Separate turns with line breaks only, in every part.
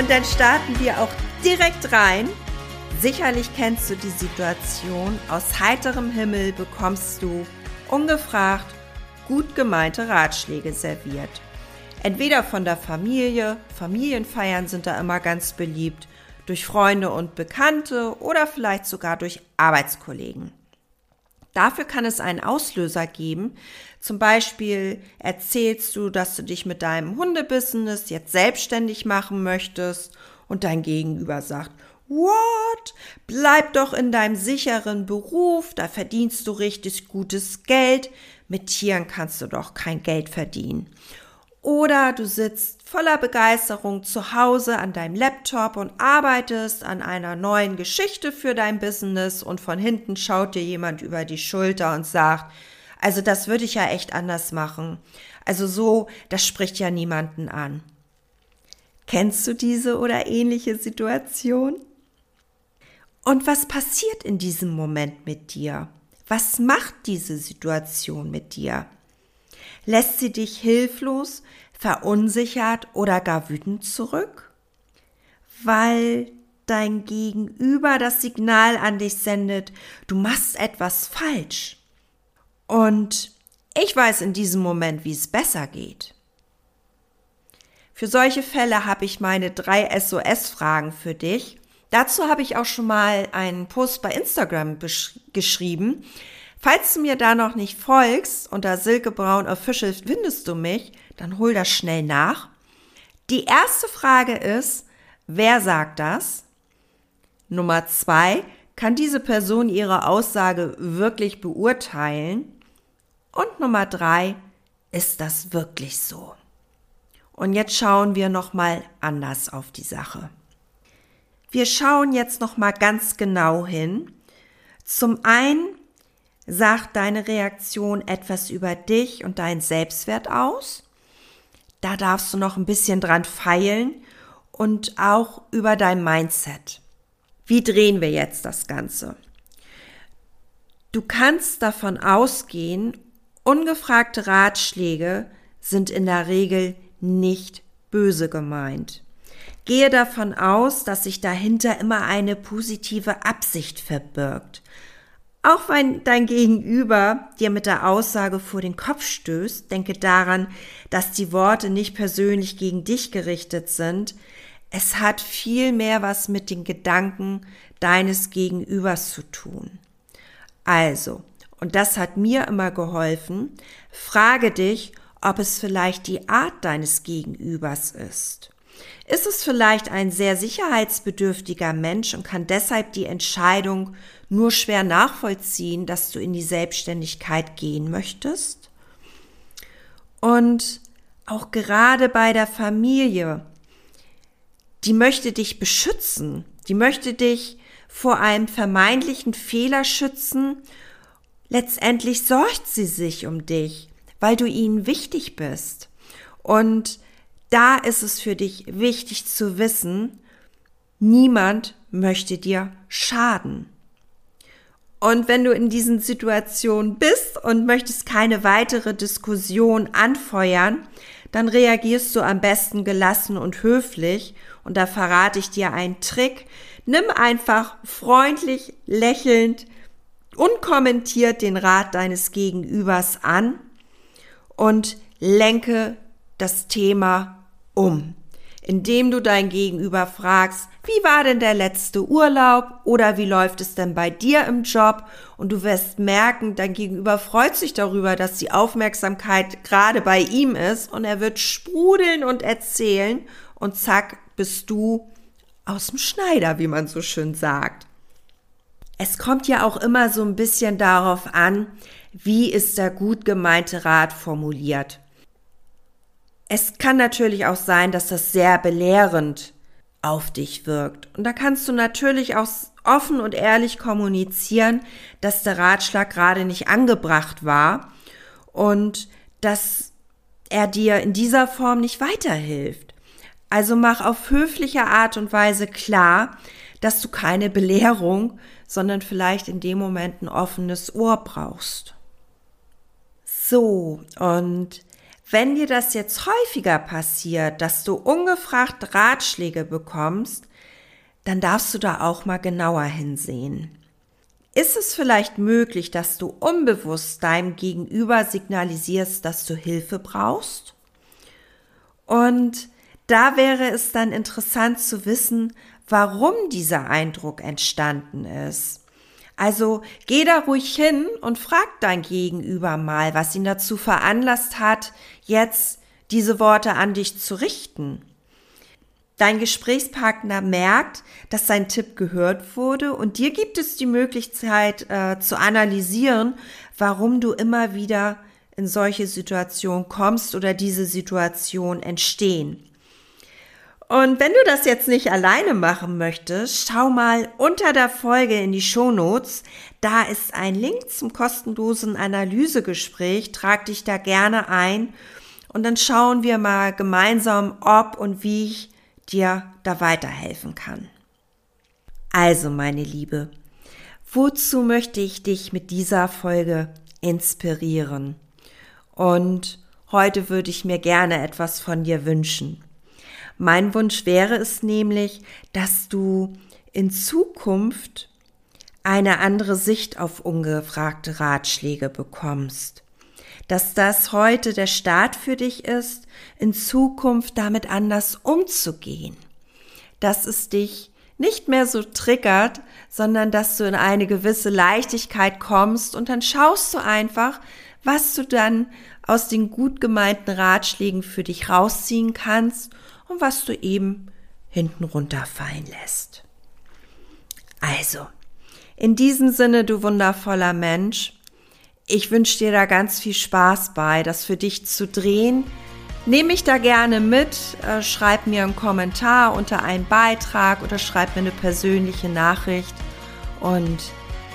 Und dann starten wir auch direkt rein. Sicherlich kennst du die Situation. Aus heiterem Himmel bekommst du ungefragt gut gemeinte Ratschläge serviert. Entweder von der Familie, Familienfeiern sind da immer ganz beliebt, durch Freunde und Bekannte oder vielleicht sogar durch Arbeitskollegen. Dafür kann es einen Auslöser geben. Zum Beispiel erzählst du, dass du dich mit deinem Hundebusiness jetzt selbstständig machen möchtest und dein Gegenüber sagt, What? Bleib doch in deinem sicheren Beruf, da verdienst du richtig gutes Geld. Mit Tieren kannst du doch kein Geld verdienen. Oder du sitzt voller Begeisterung zu Hause an deinem Laptop und arbeitest an einer neuen Geschichte für dein Business und von hinten schaut dir jemand über die Schulter und sagt, also das würde ich ja echt anders machen. Also so, das spricht ja niemanden an. Kennst du diese oder ähnliche Situation? Und was passiert in diesem Moment mit dir? Was macht diese Situation mit dir? Lässt sie dich hilflos, verunsichert oder gar wütend zurück? Weil dein Gegenüber das Signal an dich sendet, du machst etwas falsch. Und ich weiß in diesem Moment, wie es besser geht. Für solche Fälle habe ich meine drei SOS-Fragen für dich. Dazu habe ich auch schon mal einen Post bei Instagram geschrieben. Falls du mir da noch nicht folgst, unter Silke Braun Official findest du mich, dann hol das schnell nach. Die erste Frage ist, wer sagt das? Nummer zwei, kann diese Person ihre Aussage wirklich beurteilen? Und Nummer drei, ist das wirklich so? Und jetzt schauen wir noch mal anders auf die Sache. Wir schauen jetzt noch mal ganz genau hin. Zum einen Sagt deine Reaktion etwas über dich und deinen Selbstwert aus? Da darfst du noch ein bisschen dran feilen und auch über dein Mindset. Wie drehen wir jetzt das Ganze? Du kannst davon ausgehen, ungefragte Ratschläge sind in der Regel nicht böse gemeint. Gehe davon aus, dass sich dahinter immer eine positive Absicht verbirgt. Auch wenn dein Gegenüber dir mit der Aussage vor den Kopf stößt, denke daran, dass die Worte nicht persönlich gegen dich gerichtet sind. Es hat viel mehr was mit den Gedanken deines Gegenübers zu tun. Also, und das hat mir immer geholfen, frage dich, ob es vielleicht die Art deines Gegenübers ist. Ist es vielleicht ein sehr sicherheitsbedürftiger Mensch und kann deshalb die Entscheidung nur schwer nachvollziehen, dass du in die Selbstständigkeit gehen möchtest? Und auch gerade bei der Familie, die möchte dich beschützen, die möchte dich vor einem vermeintlichen Fehler schützen. Letztendlich sorgt sie sich um dich, weil du ihnen wichtig bist. Und da ist es für dich wichtig zu wissen, niemand möchte dir schaden. Und wenn du in diesen Situationen bist und möchtest keine weitere Diskussion anfeuern, dann reagierst du am besten gelassen und höflich. Und da verrate ich dir einen Trick. Nimm einfach freundlich, lächelnd, unkommentiert den Rat deines Gegenübers an und lenke das Thema um, indem du dein Gegenüber fragst, wie war denn der letzte Urlaub oder wie läuft es denn bei dir im Job? Und du wirst merken, dein Gegenüber freut sich darüber, dass die Aufmerksamkeit gerade bei ihm ist und er wird sprudeln und erzählen und zack, bist du aus dem Schneider, wie man so schön sagt. Es kommt ja auch immer so ein bisschen darauf an, wie ist der gut gemeinte Rat formuliert. Es kann natürlich auch sein, dass das sehr belehrend auf dich wirkt. Und da kannst du natürlich auch offen und ehrlich kommunizieren, dass der Ratschlag gerade nicht angebracht war und dass er dir in dieser Form nicht weiterhilft. Also mach auf höfliche Art und Weise klar, dass du keine Belehrung, sondern vielleicht in dem Moment ein offenes Ohr brauchst. So, und wenn dir das jetzt häufiger passiert, dass du ungefragt Ratschläge bekommst, dann darfst du da auch mal genauer hinsehen. Ist es vielleicht möglich, dass du unbewusst deinem Gegenüber signalisierst, dass du Hilfe brauchst? Und da wäre es dann interessant zu wissen, warum dieser Eindruck entstanden ist. Also geh da ruhig hin und frag dein Gegenüber mal, was ihn dazu veranlasst hat, jetzt diese Worte an dich zu richten. Dein Gesprächspartner merkt, dass sein Tipp gehört wurde und dir gibt es die Möglichkeit äh, zu analysieren, warum du immer wieder in solche Situationen kommst oder diese Situationen entstehen. Und wenn du das jetzt nicht alleine machen möchtest, schau mal unter der Folge in die Shownotes. Da ist ein Link zum kostenlosen Analysegespräch. Trag dich da gerne ein und dann schauen wir mal gemeinsam, ob und wie ich dir da weiterhelfen kann. Also, meine Liebe, wozu möchte ich dich mit dieser Folge inspirieren? Und heute würde ich mir gerne etwas von dir wünschen. Mein Wunsch wäre es nämlich, dass du in Zukunft eine andere Sicht auf ungefragte Ratschläge bekommst. Dass das heute der Start für dich ist, in Zukunft damit anders umzugehen. Dass es dich nicht mehr so triggert, sondern dass du in eine gewisse Leichtigkeit kommst und dann schaust du einfach, was du dann aus den gut gemeinten Ratschlägen für dich rausziehen kannst und was du eben hinten runterfallen lässt. Also, in diesem Sinne, du wundervoller Mensch, ich wünsche dir da ganz viel Spaß bei, das für dich zu drehen. Nehme mich da gerne mit, äh, schreib mir einen Kommentar unter einen Beitrag oder schreib mir eine persönliche Nachricht. Und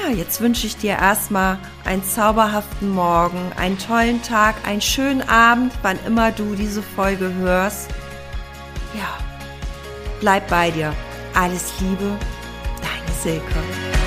ja, jetzt wünsche ich dir erstmal einen zauberhaften Morgen, einen tollen Tag, einen schönen Abend, wann immer du diese Folge hörst ja, bleib bei dir. Alles Liebe, deine Silke.